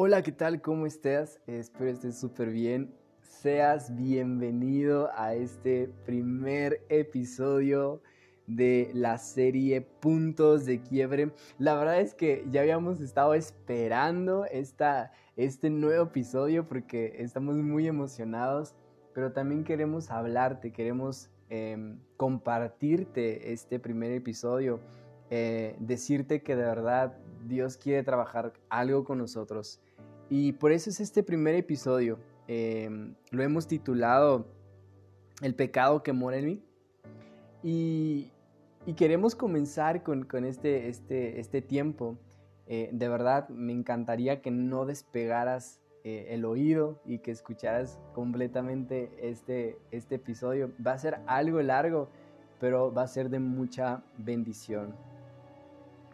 Hola, ¿qué tal? ¿Cómo estás? Espero estés súper bien. Seas bienvenido a este primer episodio de la serie Puntos de Quiebre. La verdad es que ya habíamos estado esperando esta, este nuevo episodio porque estamos muy emocionados, pero también queremos hablarte, queremos em, compartirte este primer episodio, eh, decirte que de verdad Dios quiere trabajar algo con nosotros y por eso es este primer episodio. Em, lo hemos titulado El pecado que mora en mí. Y, queremos comenzar con, este, este, este tiempo. Eh, de verdad, me encantaría que no despegaras eh, el oído y que escucharas completamente este, este episodio. Va a ser algo largo, pero va a ser de mucha bendición.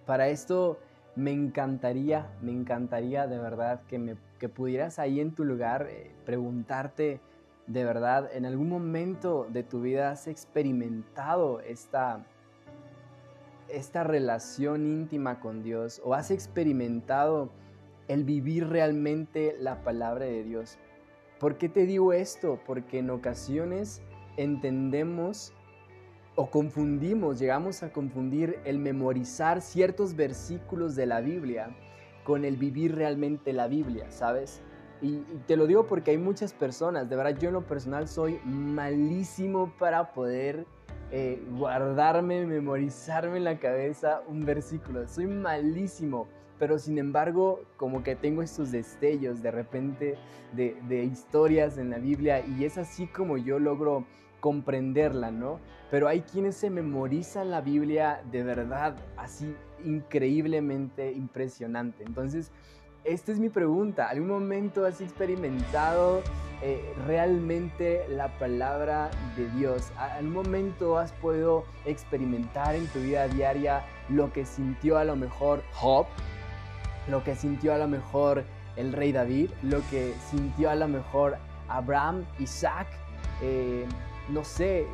Para esto me encantaría, me encantaría de verdad que, me, que pudieras ahí en tu lugar eh, preguntarte de verdad, en algún momento de tu vida has experimentado esta, esta relación íntima con Dios o has experimentado el vivir realmente la palabra de Dios. ¿Por qué te digo esto? Porque en ocasiones entendemos o confundimos, llegamos a confundir el memorizar ciertos versículos de la Biblia con el vivir realmente la Biblia, ¿sabes? Y, te lo digo porque hay muchas personas, de verdad yo en lo personal soy malísimo para poder eh, guardarme, memorizarme en la cabeza un versículo, soy malísimo, pero sin embargo como que tengo estos destellos de repente de, de historias en la Biblia y es así como yo logro comprenderla, ¿no? Pero hay quienes se memorizan la Biblia de verdad así increíblemente impresionante. Entonces, esta es mi pregunta. ¿Algún momento has experimentado eh, realmente la palabra de Dios? ¿Algún momento has podido experimentar en tu vida diaria lo que sintió a lo mejor Job? ¿Lo que sintió a lo mejor el rey David? ¿Lo que sintió a lo mejor Abraham, Isaac? Eh, no sé,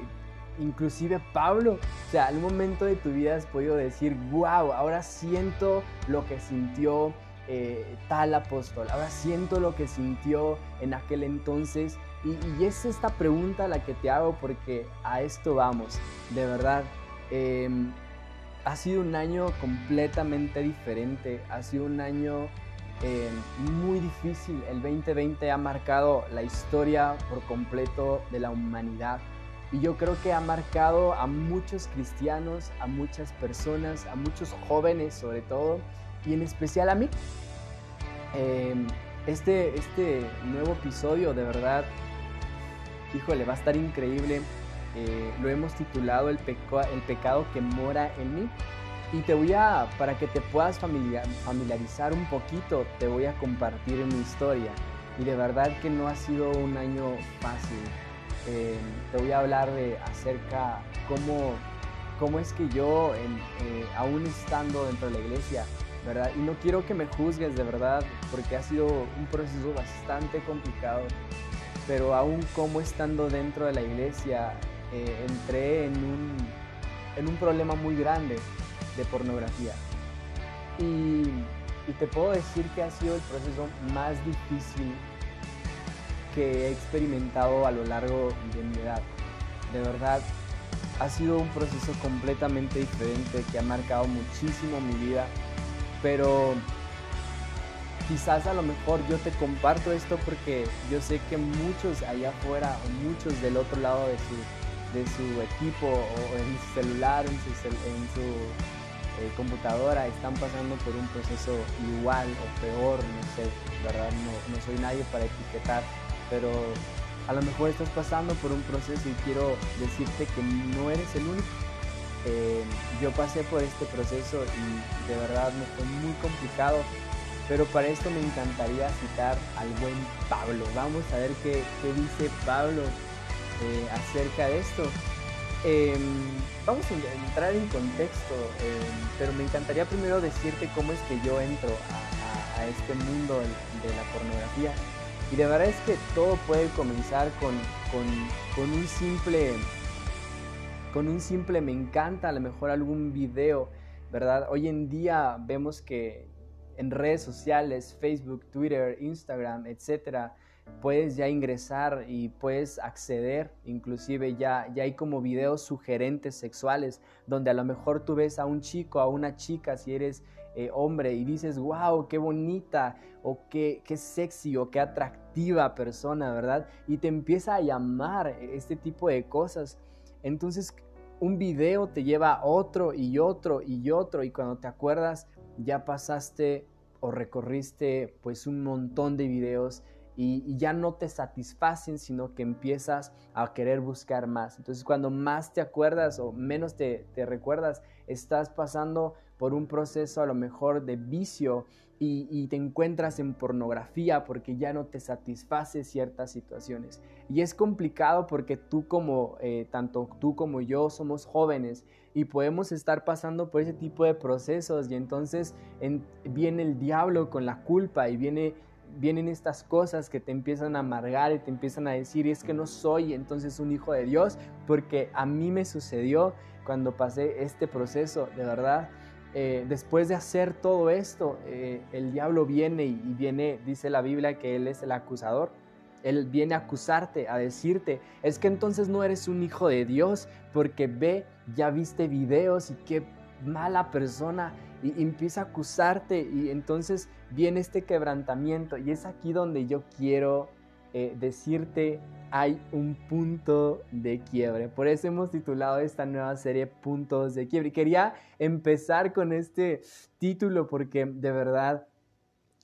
inclusive Pablo. O sea, un momento de tu vida has podido decir, wow, ahora siento lo que sintió eh, tal apóstol, ahora siento lo que sintió en aquel entonces. Y, es esta pregunta la que te hago porque a esto vamos, de verdad. Em, ha sido un año completamente diferente, ha sido un año em, muy difícil. El 2020 ha marcado la historia por completo de la humanidad. Y yo creo que ha marcado a muchos cristianos, a muchas personas, a muchos jóvenes sobre todo, y en especial a mí. Em, este, este nuevo episodio de verdad, híjole, va a estar increíble. Eh, lo hemos titulado el, el pecado que mora en mí. Y te voy a, para que te puedas familiarizar un poquito, te voy a compartir mi historia. Y de verdad que no ha sido un año fácil eh, te voy a hablar de acerca cómo, cómo es que yo, eh, aún estando dentro de la iglesia, ¿verdad? Y no quiero que me juzgues de verdad, porque ha sido un proceso bastante complicado, pero aún como estando dentro de la iglesia, eh, entré en un, en un problema muy grande de pornografía. Y, te puedo decir que ha sido el proceso más difícil que he experimentado a lo largo de mi edad. De verdad, ha sido un proceso completamente diferente que ha marcado muchísimo mi vida, pero quizás a lo mejor yo te comparto esto porque yo sé que muchos allá afuera o muchos del otro lado de su, de su equipo o en su celular, en su eh, computadora están pasando por un proceso igual o peor, no sé, ¿verdad? No, no soy nadie para etiquetar pero a lo mejor estás pasando por un proceso y quiero decirte que no eres el único. Eh, yo pasé por este proceso y de verdad me fue muy complicado, pero para esto me encantaría citar al buen Pablo. Vamos a ver qué, dice Pablo eh, acerca de esto. Em, vamos a entrar en contexto, em, pero me encantaría primero decirte cómo es que yo entro a este mundo de la pornografía. Y de verdad es que todo puede comenzar con, un simple, con un simple me encanta, a lo mejor algún video, ¿verdad? Hoy en día vemos que en redes sociales, Facebook, Twitter, Instagram, etcétera, puedes ya ingresar y puedes acceder, inclusive ya, ya hay como videos sugerentes sexuales, donde a lo mejor tú ves a un chico, a una chica, si eres eh, hombre, y dices, wow, qué bonita, o qué, qué sexy, o qué atractiva persona, ¿verdad? Y te empieza a llamar este tipo de cosas. Entonces, un video te lleva a otro y otro y otro, y cuando te acuerdas, ya pasaste o recorriste pues un montón de videos y, ya no te satisfacen, sino que empiezas a querer buscar más. Entonces cuando más te acuerdas o menos te, recuerdas, estás pasando por un proceso a lo mejor de vicio y, te encuentras en pornografía porque ya no te satisface ciertas situaciones. Y es complicado porque tú como, eh, tanto tú como yo somos jóvenes y podemos estar pasando por ese tipo de procesos y entonces viene el diablo con la culpa y viene vienen estas cosas que te empiezan a amargar y te empiezan a decir, es que no soy entonces un hijo de Dios, porque a mí me sucedió cuando pasé este proceso, de verdad. Eh, después de hacer todo esto, eh, el diablo viene y, viene, dice la Biblia que él es el acusador. Él viene a acusarte, a decirte, es que entonces no eres un hijo de Dios, porque ve, ya viste videos y qué mala persona, y empieza a acusarte, y entonces viene este quebrantamiento, y es aquí donde yo quiero eh, decirte hay un punto de quiebre. Por eso hemos titulado esta nueva serie Puntos de quiebre. Y quería empezar con este título porque de verdad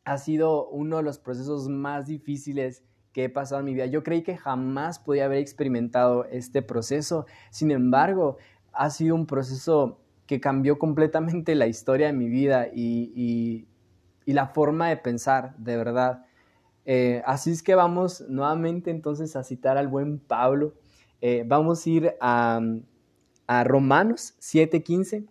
ha sido uno de los procesos más difíciles que he pasado en mi vida. Yo creí que jamás podía haber experimentado este proceso. Sin embargo, ha sido un proceso que cambió completamente la historia de mi vida y, y la forma de pensar, de verdad. Eh, así es que vamos nuevamente entonces a citar al buen Pablo. Eh, vamos a ir a, Romanos 7:15.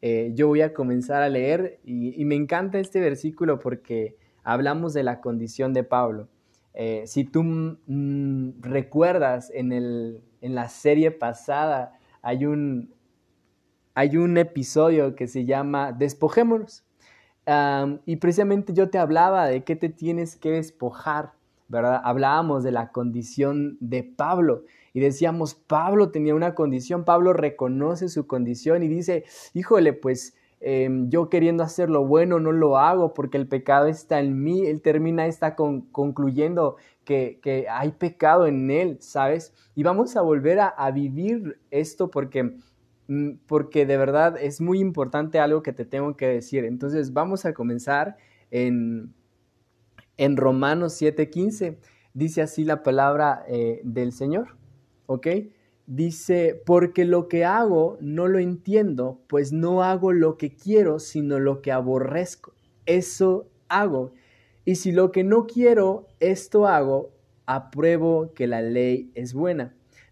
Eh, yo voy a comenzar a leer y, me encanta este versículo porque hablamos de la condición de Pablo. si tú recuerdas en, el, en la serie pasada, hay un, hay un episodio que se llama Despojémonos y precisamente yo te hablaba de qué te tienes que despojar, ¿verdad? Hablábamos de la condición de Pablo y decíamos, Pablo tenía una condición, Pablo reconoce su condición y dice, híjole, pues em, yo queriendo hacer lo bueno no lo hago porque el pecado está en mí, él termina, está concluyendo que, que, hay pecado en él, ¿sabes? Y vamos a volver a, vivir esto porque porque de verdad es muy importante algo que te tengo que decir. Entonces vamos a comenzar en, en Romanos 7:15. Dice así la palabra eh, del Señor, ¿ok? Dice, porque lo que hago no lo entiendo, pues no hago lo que quiero, sino lo que aborrezco. Eso hago. Y si lo que no quiero, esto hago, apruebo que la ley es buena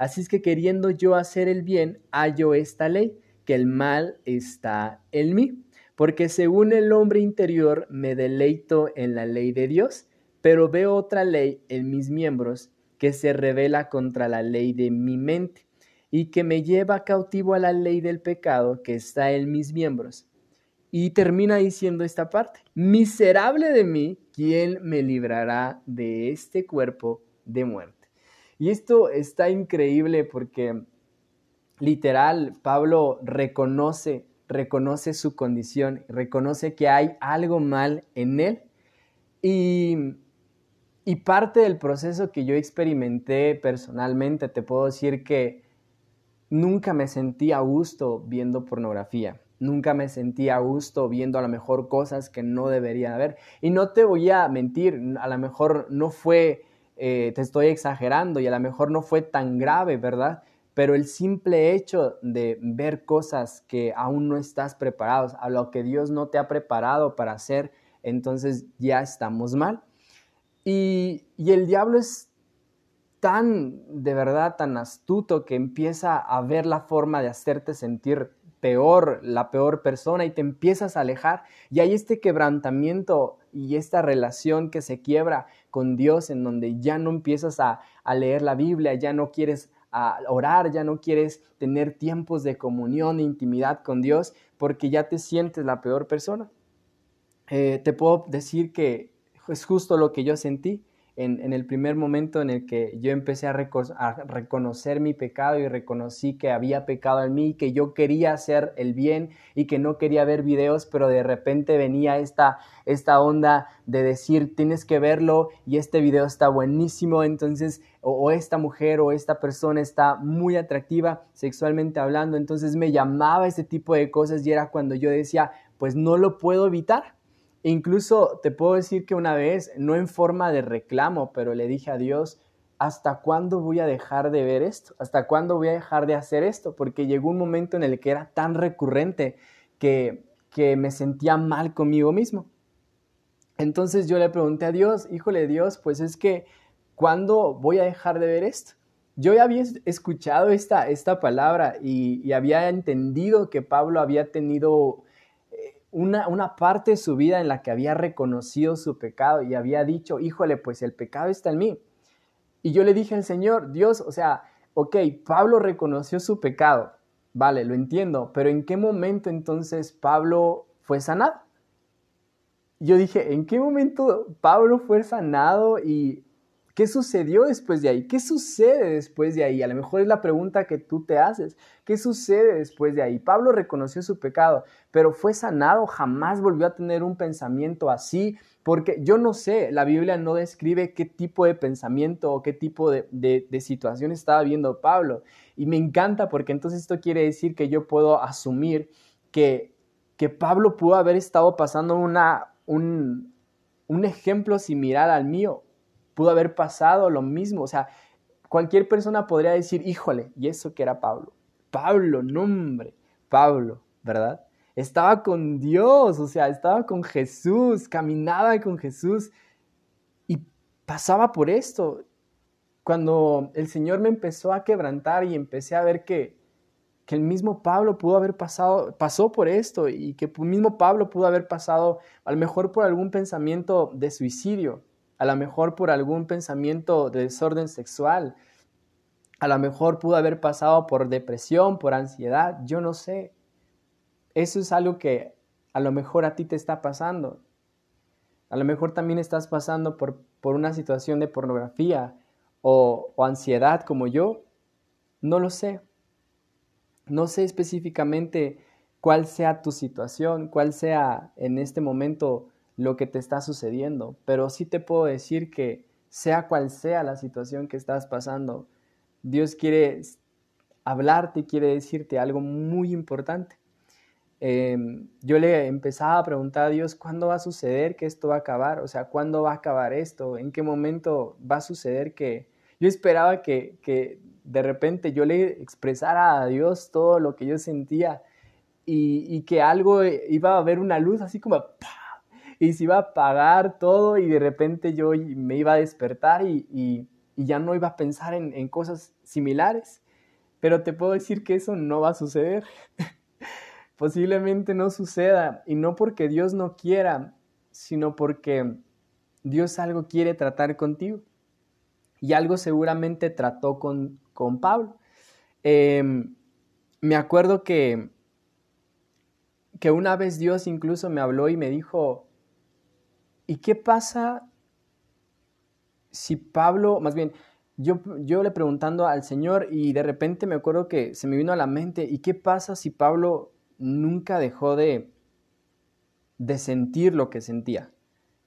Así es que queriendo yo hacer el bien, hallo esta ley, que el mal está en mí. Porque según el hombre interior me deleito en la ley de Dios, pero veo otra ley en mis miembros que se revela contra la ley de mi mente y que me lleva cautivo a la ley del pecado que está en mis miembros. Y termina diciendo esta parte, miserable de mí, ¿quién me librará de este cuerpo de muerte? Y esto está increíble porque literal Pablo reconoce, reconoce su condición, reconoce que hay algo mal en él. Y, y parte del proceso que yo experimenté personalmente, te puedo decir que nunca me sentí a gusto viendo pornografía. Nunca me sentí a gusto viendo a lo mejor cosas que no debería haber. Y no te voy a mentir, a lo mejor no fue eh, te estoy exagerando y a lo mejor no fue tan grave, ¿verdad? Pero el simple hecho de ver cosas que aún no estás preparados, a lo que Dios no te ha preparado para hacer, entonces ya estamos mal. Y, y el diablo es tan, de verdad, tan astuto que empieza a ver la forma de hacerte sentir peor, la peor persona y te empiezas a alejar. Y hay este quebrantamiento y esta relación que se quiebra con Dios en donde ya no empiezas a, leer la Biblia, ya no quieres orar, ya no quieres tener tiempos de comunión e intimidad con Dios porque ya te sientes la peor persona. Eh, te puedo decir que es justo lo que yo sentí en, el primer momento en el que yo empecé a, reconocer mi pecado y reconocí que había pecado en mí, que yo quería hacer el bien y que no quería ver videos, pero de repente venía esta, esta onda de decir, tienes que verlo y este video está buenísimo, entonces, o, o esta mujer o esta persona está muy atractiva sexualmente hablando, entonces me llamaba ese tipo de cosas y era cuando yo decía, pues no lo puedo evitar Incluso te puedo decir que una vez, no en forma de reclamo, pero le dije a Dios, ¿hasta cuándo voy a dejar de ver esto? ¿Hasta cuándo voy a dejar de hacer esto? Porque llegó un momento en el que era tan recurrente que, que me sentía mal conmigo mismo. Entonces yo le pregunté a Dios, híjole Dios, pues es que, ¿cuándo voy a dejar de ver esto? Yo ya había escuchado esta, esta palabra y, y había entendido que Pablo había tenido una, parte de su vida en la que había reconocido su pecado y había dicho, híjole, pues el pecado está en mí. Y yo le dije al Señor, Dios, o sea, ok, Pablo reconoció su pecado, vale, lo entiendo, pero ¿en qué momento entonces Pablo fue sanado? Yo dije, ¿en qué momento Pablo fue sanado y ¿Qué sucedió después de ahí? ¿Qué sucede después de ahí? A lo mejor es la pregunta que tú te haces. ¿Qué sucede después de ahí? Pablo reconoció su pecado, pero fue sanado, jamás volvió a tener un pensamiento así, porque yo no sé, la Biblia no describe qué tipo de pensamiento o qué tipo de, situación estaba viendo Pablo. Y me encanta porque entonces esto quiere decir que yo puedo asumir que, que Pablo pudo haber estado pasando una, un, un ejemplo similar al mío pudo haber pasado lo mismo. O sea, cualquier persona podría decir, híjole, y eso que era Pablo. Pablo, nombre, Pablo, ¿verdad? Estaba con Dios, o sea, estaba con Jesús, caminaba con Jesús y pasaba por esto. Cuando el Señor me empezó a quebrantar y empecé a ver que, que el mismo Pablo pudo haber pasado, pasó por esto y que el mismo Pablo pudo haber pasado a lo mejor por algún pensamiento de suicidio, a lo mejor por algún pensamiento de desorden sexual, a lo mejor pudo haber pasado por depresión, por ansiedad, yo no sé. Eso es algo que a lo mejor a ti te está pasando. A lo mejor también estás pasando por, por una situación de pornografía o, o ansiedad como yo. No lo sé. No sé específicamente cuál sea tu situación, cuál sea en este momento lo que te está sucediendo, pero sí te puedo decir que sea cual sea la situación que estás pasando, Dios quiere hablarte, quiere decirte algo muy importante. Em, yo le empezaba a preguntar a Dios, ¿cuándo va a suceder que esto va a acabar? O sea, ¿cuándo va a acabar esto? ¿En qué momento va a suceder que... Yo esperaba que, que de repente yo le expresara a Dios todo lo que yo sentía y, y que algo iba a haber una luz así como y se iba a apagar todo y de repente yo me iba a despertar y, ya no iba a pensar en, cosas similares. Pero te puedo decir que eso no va a suceder. Posiblemente no suceda y no porque Dios no quiera, sino porque Dios algo quiere tratar contigo. Y algo seguramente trató con, con Pablo. Em, me acuerdo que, que una vez Dios incluso me habló y me dijo, ¿Y qué pasa si Pablo, más bien, yo, yo le preguntando al Señor y de repente me acuerdo que se me vino a la mente, ¿y qué pasa si Pablo nunca dejó de, de sentir lo que sentía?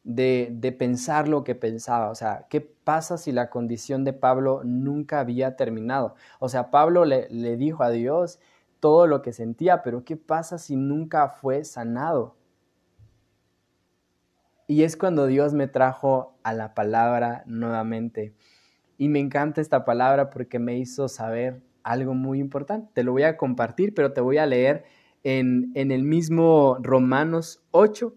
De, de, pensar lo que pensaba. O sea, ¿qué pasa si la condición de Pablo nunca había terminado? O sea, Pablo le, le, dijo a Dios todo lo que sentía, pero ¿qué pasa si nunca fue sanado? Y es cuando Dios me trajo a la palabra nuevamente. Y me encanta esta palabra porque me hizo saber algo muy importante. Te lo voy a compartir, pero te voy a leer en, en el mismo Romanos 8.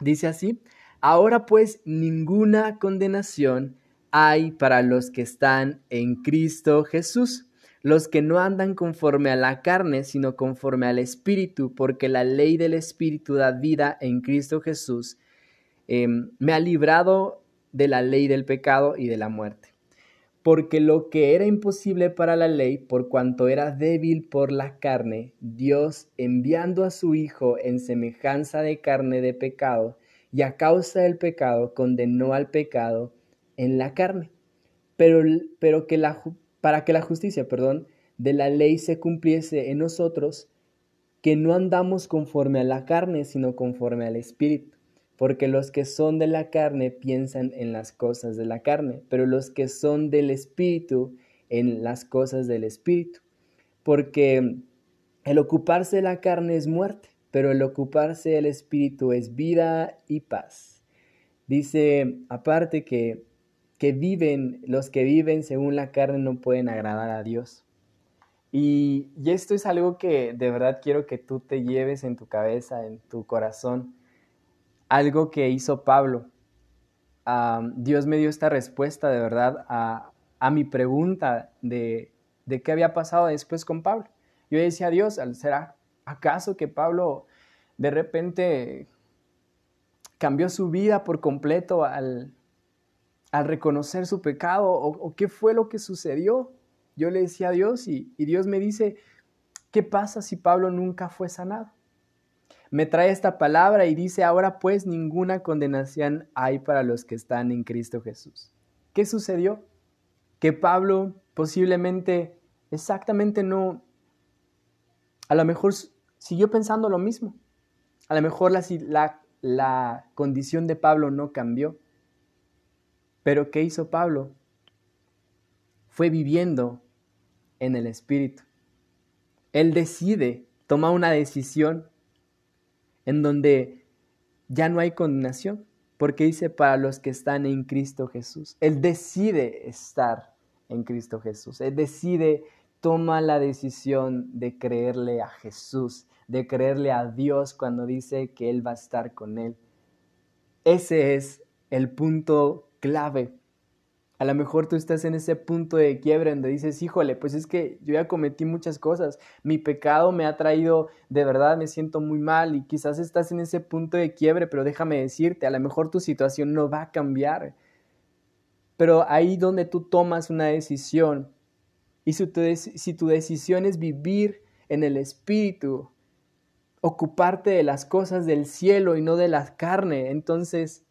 Dice así, Ahora pues ninguna condenación hay para los que están en Cristo Jesús, los que no andan conforme a la carne, sino conforme al Espíritu, porque la ley del Espíritu da vida en Cristo Jesús. Em, me ha librado de la ley del pecado y de la muerte. Porque lo que era imposible para la ley, por cuanto era débil por la carne, Dios, enviando a su Hijo en semejanza de carne de pecado, y a causa del pecado condenó al pecado en la carne, pero, pero que la, para que la justicia, perdón, de la ley se cumpliese en nosotros, que no andamos conforme a la carne, sino conforme al Espíritu. Porque los que son de la carne piensan en las cosas de la carne, pero los que son del Espíritu en las cosas del Espíritu. Porque el ocuparse de la carne es muerte, pero el ocuparse del Espíritu es vida y paz. Dice aparte que que viven, los que viven según la carne no pueden agradar a Dios. Y, esto es algo que de verdad quiero que tú te lleves en tu cabeza, en tu corazón. Algo que hizo Pablo. Dios me dio esta respuesta de verdad a, mi pregunta de, de, qué había pasado después con Pablo. Yo decía a Dios, ¿será acaso que Pablo de repente cambió su vida por completo al, al reconocer su pecado o, qué fue lo que sucedió. Yo le decía a Dios y Dios me dice, ¿qué pasa si Pablo nunca fue sanado? Me trae esta palabra y dice, ahora pues ninguna condenación hay para los que están en Cristo Jesús. ¿Qué sucedió? Que Pablo posiblemente exactamente no, a lo mejor siguió pensando lo mismo. A lo mejor la, la, la condición de Pablo no cambió. Pero ¿qué hizo Pablo? Fue viviendo en el Espíritu. Él decide, toma una decisión en donde ya no hay condenación, porque dice para los que están en Cristo Jesús. Él decide estar en Cristo Jesús. Él decide, toma la decisión de creerle a Jesús, de creerle a Dios cuando dice que Él va a estar con Él. Ese es el punto clave. A lo mejor tú estás en ese punto de quiebre donde dices, híjole, pues es que yo ya cometí muchas cosas, mi pecado me ha traído, de verdad me siento muy mal y quizás estás en ese punto de quiebre, pero déjame decirte, a lo mejor tu situación no va a cambiar. Pero ahí donde tú tomas una decisión y si tu, si tu decisión es vivir en el Espíritu, ocuparte de las cosas del cielo y no de la carne, entonces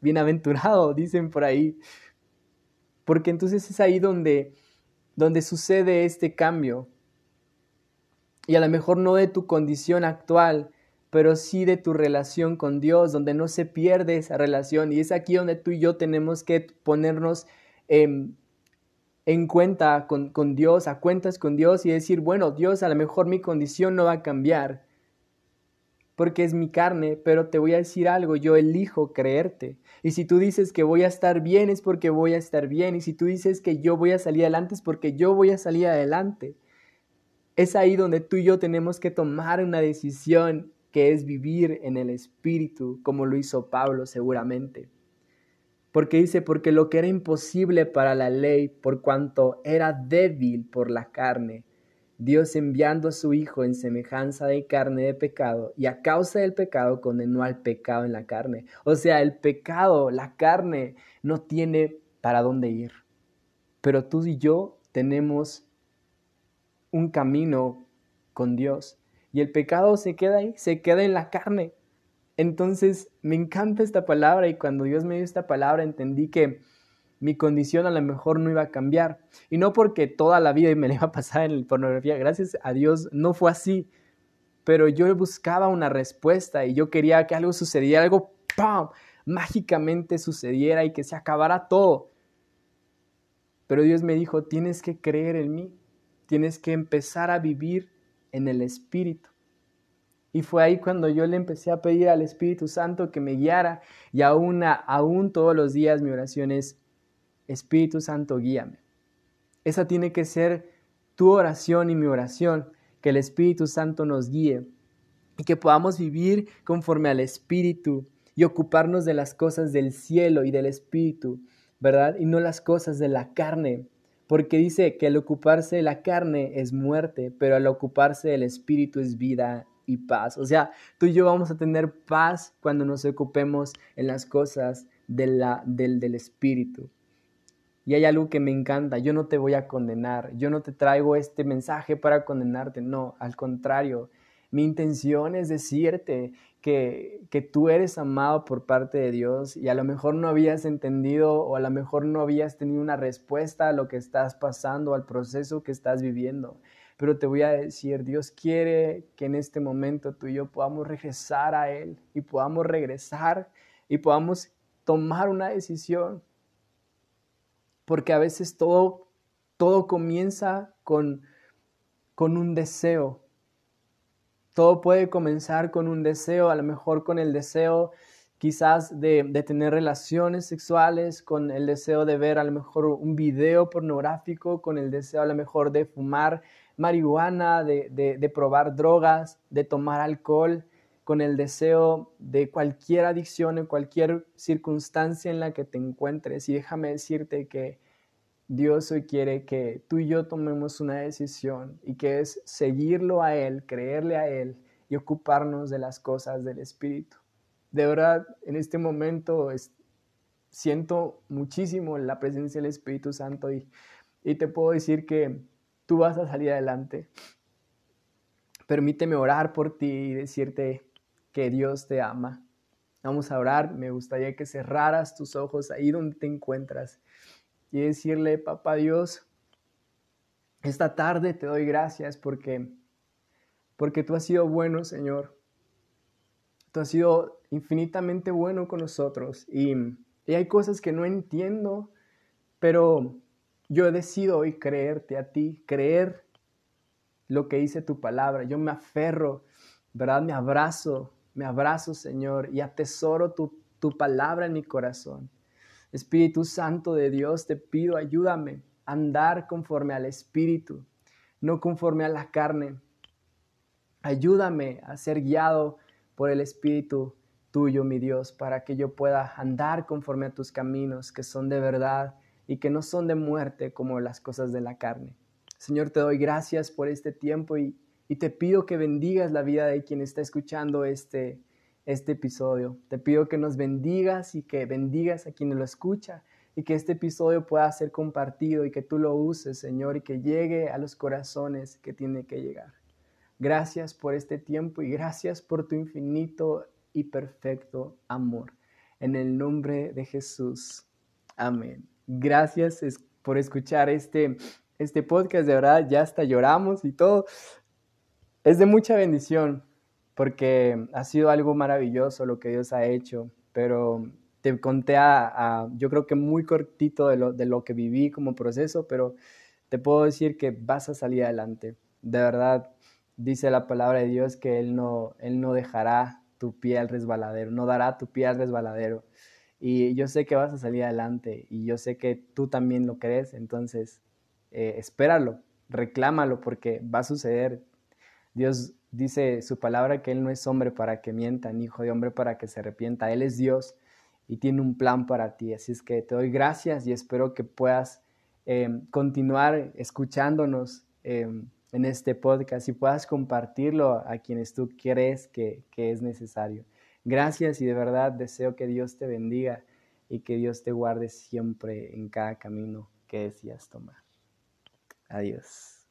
bienaventurado, dicen por ahí. Porque entonces es ahí donde, donde sucede este cambio. Y a lo mejor no de tu condición actual, pero sí de tu relación con Dios, donde no se pierde esa relación. Y es aquí donde tú y yo tenemos que ponernos en cuenta con, con Dios, a cuentas con Dios y decir, bueno, Dios, a lo mejor mi condición no va a cambiar, porque es mi carne, pero te voy a decir algo, yo elijo creerte. Y si tú dices que voy a estar bien es porque voy a estar bien. Y si tú dices que yo voy a salir adelante es porque yo voy a salir adelante. Es ahí donde tú y yo tenemos que tomar una decisión que es vivir en el Espíritu, como lo hizo Pablo seguramente. Porque dice, porque lo que era imposible para la ley, por cuanto era débil por la carne, Dios enviando a su Hijo en semejanza de carne de pecado y a causa del pecado condenó al pecado en la carne. O sea, el pecado, la carne, no tiene para dónde ir. Pero tú y yo tenemos un camino con Dios y el pecado se queda ahí, se queda en la carne. Entonces, me encanta esta palabra y cuando Dios me dio esta palabra entendí que mi condición a lo mejor no iba a cambiar. Y no porque toda la vida me la iba a pasar en la pornografía, gracias a Dios no fue así. Pero yo buscaba una respuesta y yo quería que algo sucediera, algo ¡pam! mágicamente sucediera y que se acabara todo. Pero Dios me dijo, tienes que creer en mí, tienes que empezar a vivir en el Espíritu. Y fue ahí cuando yo le empecé a pedir al Espíritu Santo que me guiara y aún, aún todos los días mi oración es, Espíritu Santo, guíame. Esa tiene que ser tu oración y mi oración, que el Espíritu Santo nos guíe y que podamos vivir conforme al Espíritu y ocuparnos de las cosas del cielo y del espíritu, ¿verdad? Y no las cosas de la carne, porque dice que al ocuparse de la carne es muerte, pero al ocuparse del espíritu es vida y paz. O sea, tú y yo vamos a tener paz cuando nos ocupemos en las cosas de del, del espíritu. Y hay algo que me encanta, yo no te voy a condenar, yo no te traigo este mensaje para condenarte, no, al contrario, mi intención es decirte que, que, tú eres amado por parte de Dios y a lo mejor no habías entendido o a lo mejor no habías tenido una respuesta a lo que estás pasando, al proceso que estás viviendo. Pero te voy a decir, Dios quiere que en este momento tú y yo podamos regresar a Él y podamos regresar y podamos tomar una decisión porque a veces todo, todo comienza con, con un deseo. Todo puede comenzar con un deseo, a lo mejor con el deseo quizás de, de, tener relaciones sexuales, con el deseo de ver a lo mejor un video pornográfico, con el deseo a lo mejor de fumar marihuana, de, de, de probar drogas, de tomar alcohol, con el deseo de cualquier adicción, en cualquier circunstancia en la que te encuentres. Y déjame decirte que Dios hoy quiere que tú y yo tomemos una decisión y que es seguirlo a Él, creerle a Él y ocuparnos de las cosas del Espíritu. De verdad, en este momento siento muchísimo la presencia del Espíritu Santo y, y te puedo decir que tú vas a salir adelante. Permíteme orar por ti y decirte que Dios te ama. Vamos a orar. Me gustaría que cerraras tus ojos ahí donde te encuentras y decirle, papá Dios, esta tarde te doy gracias porque, porque tú has sido bueno, Señor. Tú has sido infinitamente bueno con nosotros y, y hay cosas que no entiendo, pero yo decido hoy creerte a ti, creer lo que dice tu palabra. Yo me aferro, ¿verdad? Me abrazo me abrazo, Señor, y atesoro tu, tu palabra en mi corazón. Espíritu Santo de Dios, te pido, ayúdame a andar conforme al Espíritu, no conforme a la carne. Ayúdame a ser guiado por el Espíritu tuyo, mi Dios, para que yo pueda andar conforme a tus caminos, que son de verdad y que no son de muerte como las cosas de la carne. Señor, te doy gracias por este tiempo y y te pido que bendigas la vida de quien está escuchando este, este episodio. Te pido que nos bendigas y que bendigas a quien lo escucha y que este episodio pueda ser compartido y que tú lo uses, Señor, y que llegue a los corazones que tiene que llegar. Gracias por este tiempo y gracias por tu infinito y perfecto amor. En el nombre de Jesús. Amén. Gracias por escuchar este, este podcast. De verdad, ya hasta lloramos y todo. Es de mucha bendición porque ha sido algo maravilloso lo que Dios ha hecho, pero te conté a, yo creo que muy cortito de lo, de lo que viví como proceso, pero te puedo decir que vas a salir adelante. De verdad, dice la palabra de Dios que Él no, Él no dejará tu pie al resbaladero, no dará tu pie al resbaladero. Y yo sé que vas a salir adelante y yo sé que tú también lo crees, entonces eh, espéralo, reclámalo porque va a suceder. Dios dice su palabra que Él no es hombre para que mienta, ni hijo de hombre para que se arrepienta. Él es Dios y tiene un plan para ti. Así es que te doy gracias y espero que puedas eh, continuar escuchándonos eh, en este podcast y puedas compartirlo a quienes tú crees que, que es necesario. Gracias y de verdad deseo que Dios te bendiga y que Dios te guarde siempre en cada camino que decías tomar. Adiós.